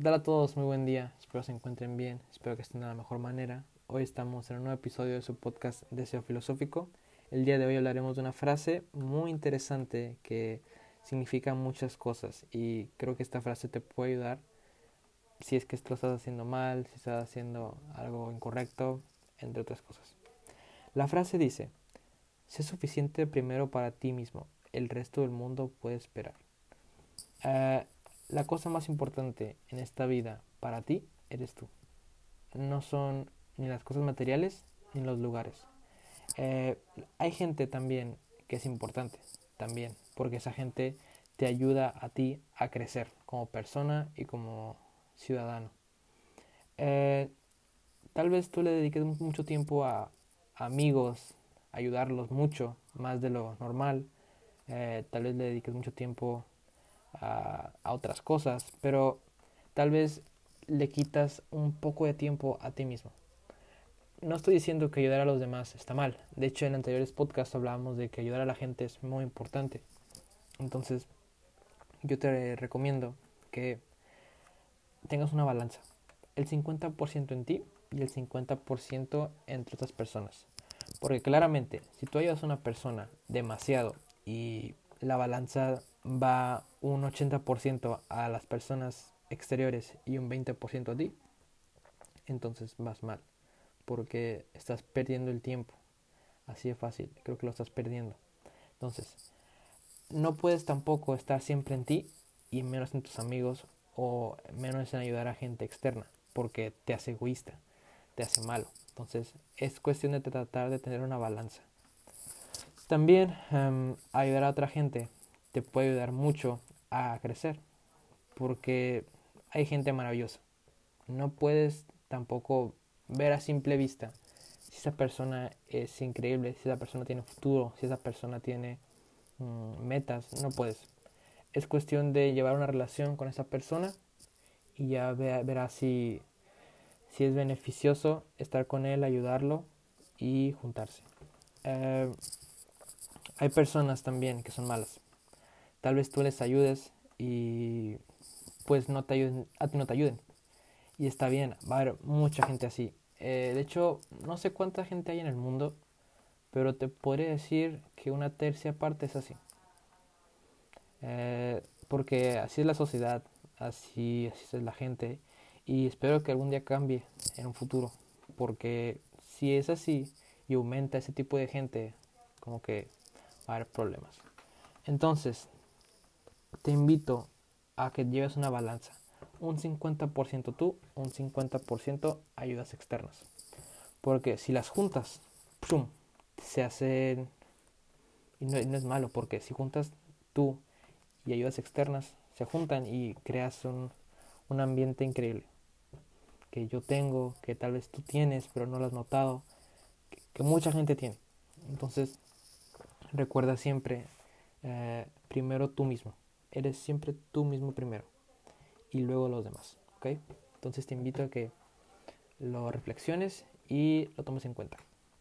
Hola a todos? Muy buen día, espero se encuentren bien, espero que estén de la mejor manera. Hoy estamos en un nuevo episodio de su podcast Deseo Filosófico. El día de hoy hablaremos de una frase muy interesante que significa muchas cosas y creo que esta frase te puede ayudar si es que estás haciendo mal, si estás haciendo algo incorrecto, entre otras cosas. La frase dice, sé suficiente primero para ti mismo, el resto del mundo puede esperar. Uh, la cosa más importante en esta vida para ti eres tú. No son ni las cosas materiales ni los lugares. Eh, hay gente también que es importante, también, porque esa gente te ayuda a ti a crecer como persona y como ciudadano. Eh, tal vez tú le dediques mucho tiempo a, amigos, ayudarlos mucho, más de lo normal. Eh, tal vez le dediques mucho tiempo a, otras cosas, pero tal vez le quitas un poco de tiempo a ti mismo. No estoy diciendo que ayudar a los demás está mal. De hecho, en anteriores podcasts hablábamos de que ayudar a la gente es muy importante. Entonces, yo te recomiendo que tengas una balanza. El 50% en ti y el 50% entre otras personas. Porque claramente, si tú ayudas a una persona demasiado y la balanza va un 80% a las personas exteriores y un 20% a ti, entonces vas mal, porque estás perdiendo el tiempo. Así de fácil, creo que lo estás perdiendo. Entonces, no puedes tampoco estar siempre en ti y menos en tus amigos o menos en ayudar a gente externa, porque te hace egoísta, te hace malo. Entonces, es cuestión de tratar de tener una balanza. También em, ayudar a otra gente te puede ayudar mucho a crecer, porque hay gente maravillosa. No puedes tampoco ver a simple vista si esa persona es increíble, si esa persona tiene futuro, si esa persona tiene mm, metas, no puedes. Es cuestión de llevar una relación con esa persona y ya verás si, si es beneficioso estar con él, ayudarlo y juntarse. Eh, hay personas también que son malas. Tal vez tú les ayudes y pues no te ayuden, a ti no te ayuden. Y está bien, va a haber mucha gente así. Eh, de hecho, no sé cuánta gente hay en el mundo, pero te podría decir que una tercia parte es así. Eh, porque así es la sociedad, así, así es la gente. Y espero que algún día cambie en un futuro. Porque si es así y aumenta ese tipo de gente, como que va a haber problemas. Entonces, te invito a que lleves una balanza. Un 50% tú, un 50% ayudas externas. Porque si las juntas, se hacen... Y no, es malo, porque si juntas tú y ayudas externas, se juntan y creas un, un ambiente increíble. Que yo tengo, que tal vez tú tienes, pero no lo has notado. Que, mucha gente tiene. Entonces, recuerda siempre, eh, primero tú mismo eres siempre tú mismo primero y luego los demás, ¿ok? Entonces te invito a que lo reflexiones y lo tomes en cuenta.